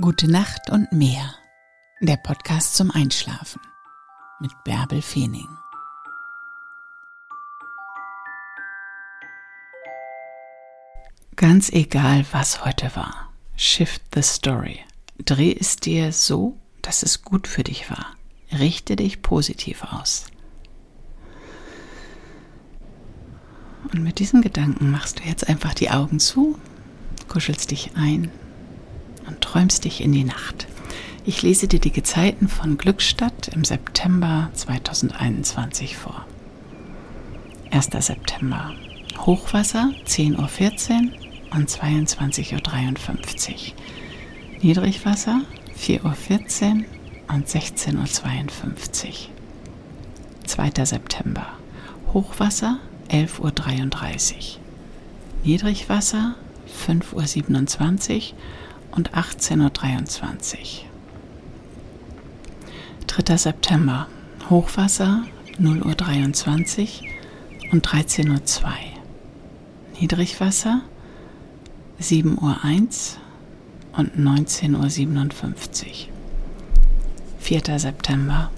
Gute Nacht und mehr. Der Podcast zum Einschlafen mit Bärbel Feening. Ganz egal, was heute war. Shift the story. Dreh es dir so, dass es gut für dich war. Richte dich positiv aus. Und mit diesen Gedanken machst du jetzt einfach die Augen zu, kuschelst dich ein träumst dich in die Nacht. Ich lese dir die Gezeiten von Glückstadt im September 2021 vor. 1. September. Hochwasser 10.14 Uhr und 22.53 Uhr. Niedrigwasser 4.14 Uhr und 16.52 Uhr. 2. September. Hochwasser 11.33 Uhr. Niedrigwasser 5.27 Uhr und 18.23 Uhr. 3. September. Hochwasser 0.23 Uhr und 13.02 Uhr. Niedrigwasser 7.01 Uhr und 19.57 Uhr. 4. September.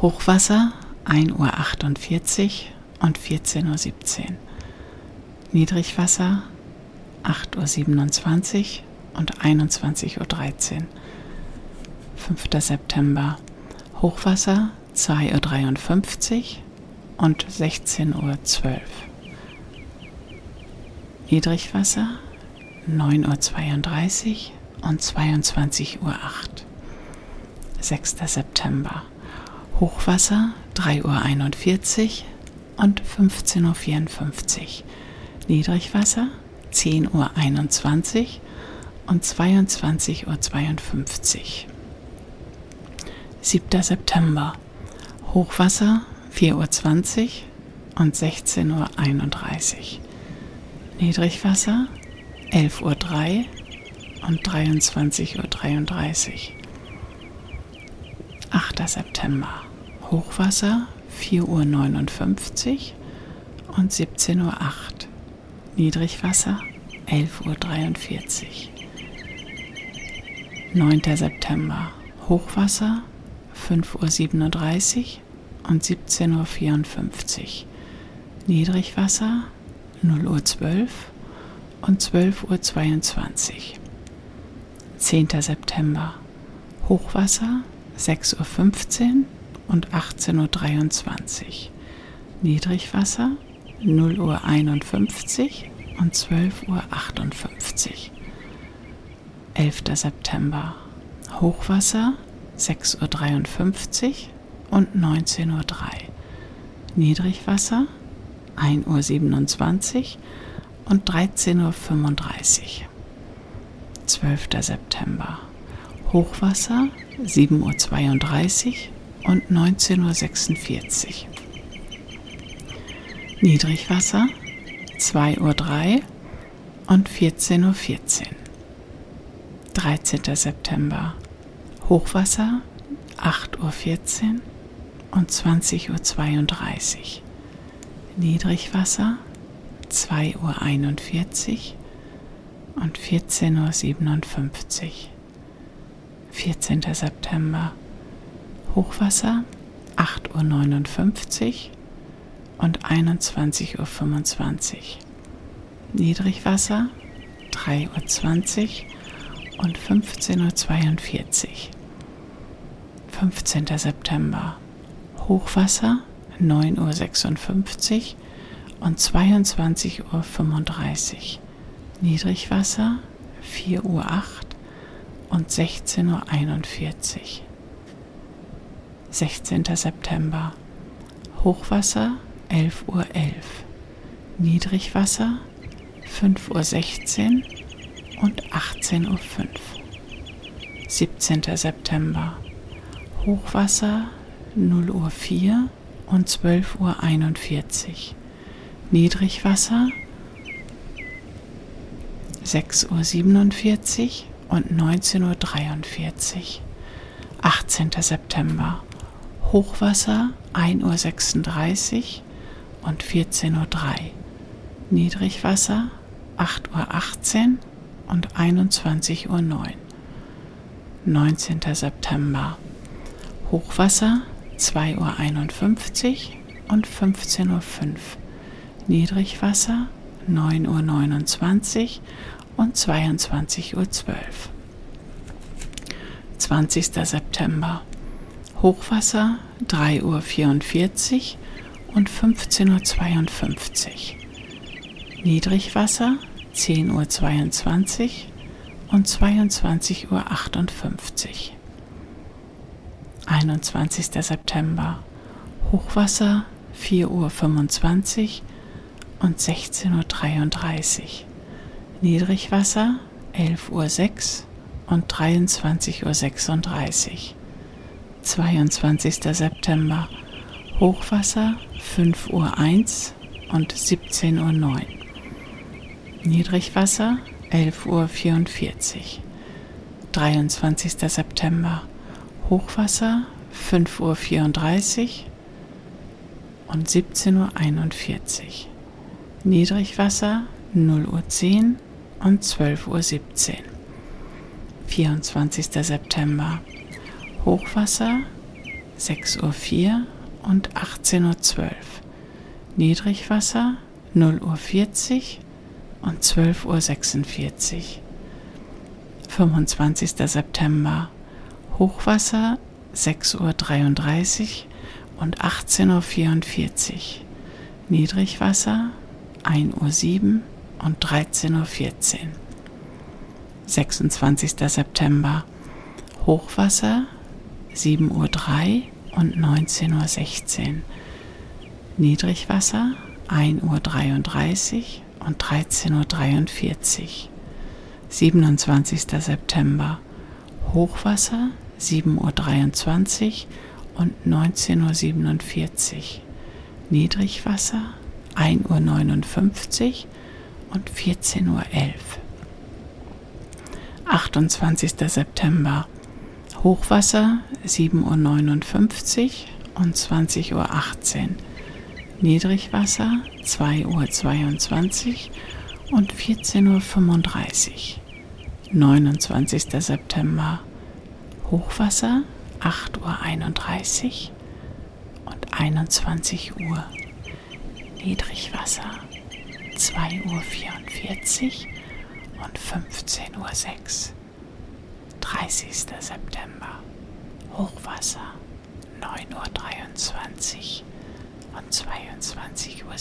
Hochwasser 1.48 Uhr und 14.17 Uhr. Niedrigwasser 8.27 Uhr und 21.13 Uhr. 5. September. Hochwasser 2.53 Uhr und 16.12 Uhr. Niedrigwasser 9.32 Uhr und 22.08 Uhr. 6. September. Hochwasser 3.41 Uhr und 15.54 Uhr. Niedrigwasser 10.21 Uhr und 22.52 Uhr. 7. September. Hochwasser 4.20 Uhr und 16.31 Uhr. Niedrigwasser 11.03 Uhr und 23.33 Uhr. 8. September. Hochwasser 4.59 Uhr und 17.08 Uhr. Niedrigwasser 11.43 Uhr. 9. September. Hochwasser 5.37 Uhr und 17.54 Uhr. Niedrigwasser 0.12 Uhr und 12.22 Uhr. 10. September. Hochwasser 6.15 Uhr und 18.23 Uhr. Niedrigwasser 0.51 Uhr und 12.58 Uhr. 11. September. Hochwasser 6.53 Uhr und 19.03 Uhr. Niedrigwasser 1.27 Uhr und 13.35 Uhr. 12. September. Hochwasser 7.32 Uhr und 19.46 Uhr. Niedrigwasser 2.03 Uhr und 14.14 Uhr. 13. September. Hochwasser 8.14 Uhr und 20.32 Uhr. Niedrigwasser 2.41 Uhr und 14.57 Uhr. 14. September. Hochwasser 8.59 Uhr und 21.25 Uhr. Niedrigwasser 3.20 Uhr und 15.42 Uhr. 15. September. Hochwasser 9.56 Uhr und 22.35 Uhr. Niedrigwasser 4.08 Uhr und 16.41 Uhr. 16. September. Hochwasser 11.11 Uhr. Niedrigwasser 5.16 Uhr und 18.05 Uhr. 17. September. Hochwasser 0 Uhr 4 und 12.41 Uhr. Niedrigwasser 6.47 Uhr und 19.43 Uhr. 18. September. Hochwasser 1.36 Uhr und 14.03 Uhr. Niedrigwasser 8.18 Uhr und 21.09 Uhr. 19. September. Hochwasser 2.51 Uhr und 15.05 Uhr. Niedrigwasser 9.29 Uhr und 22.12 Uhr. 20. September. Hochwasser 3.44 Uhr und 15.52 Uhr. Niedrigwasser 10.22 Uhr und 22.58 Uhr. 21. September. Hochwasser 4.25 Uhr und 16.33 Uhr. Niedrigwasser 11.06 Uhr und 23.36 Uhr. 22. September. Hochwasser 5.01 Uhr und 17.09 Uhr. Niedrigwasser 11.44 Uhr. 23. September. Hochwasser 5.34 Uhr und 17.41 Uhr. Niedrigwasser 0.10 Uhr und 12.17 Uhr. 24. September. Hochwasser 6.04 Uhr und 18.12 Uhr. Niedrigwasser 0.40 Uhr und 12.46 Uhr. 25. September. Hochwasser 6.33 Uhr und 18.44 Uhr. Niedrigwasser 1.07 Uhr und 13.14 Uhr. 26. September. Hochwasser 7.03 Uhr und 19.16 Uhr. Niedrigwasser 1.33 Uhr und 13.43 Uhr. 27. September. Hochwasser 7.23 Uhr und 19.47 Uhr. Niedrigwasser 1.59 Uhr und 14.11 Uhr. 28. September. Hochwasser 7.59 Uhr und 20.18 Uhr. Niedrigwasser 2.22 Uhr und 14.35 Uhr. 29. September. Hochwasser 8.31 Uhr und 21 Uhr. Niedrigwasser 2.44 Uhr und 15.06 Uhr. 30. September. Hochwasser 9.23 Uhr und 22.07 Uhr.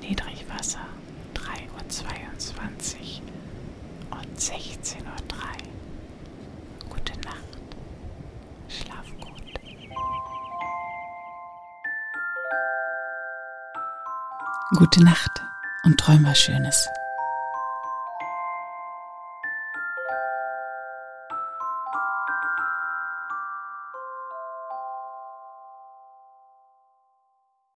Niedrigwasser 3.22 Uhr und 16.03 Uhr. Gute Nacht. Schlaf gut. Gute Nacht und träum was Schönes.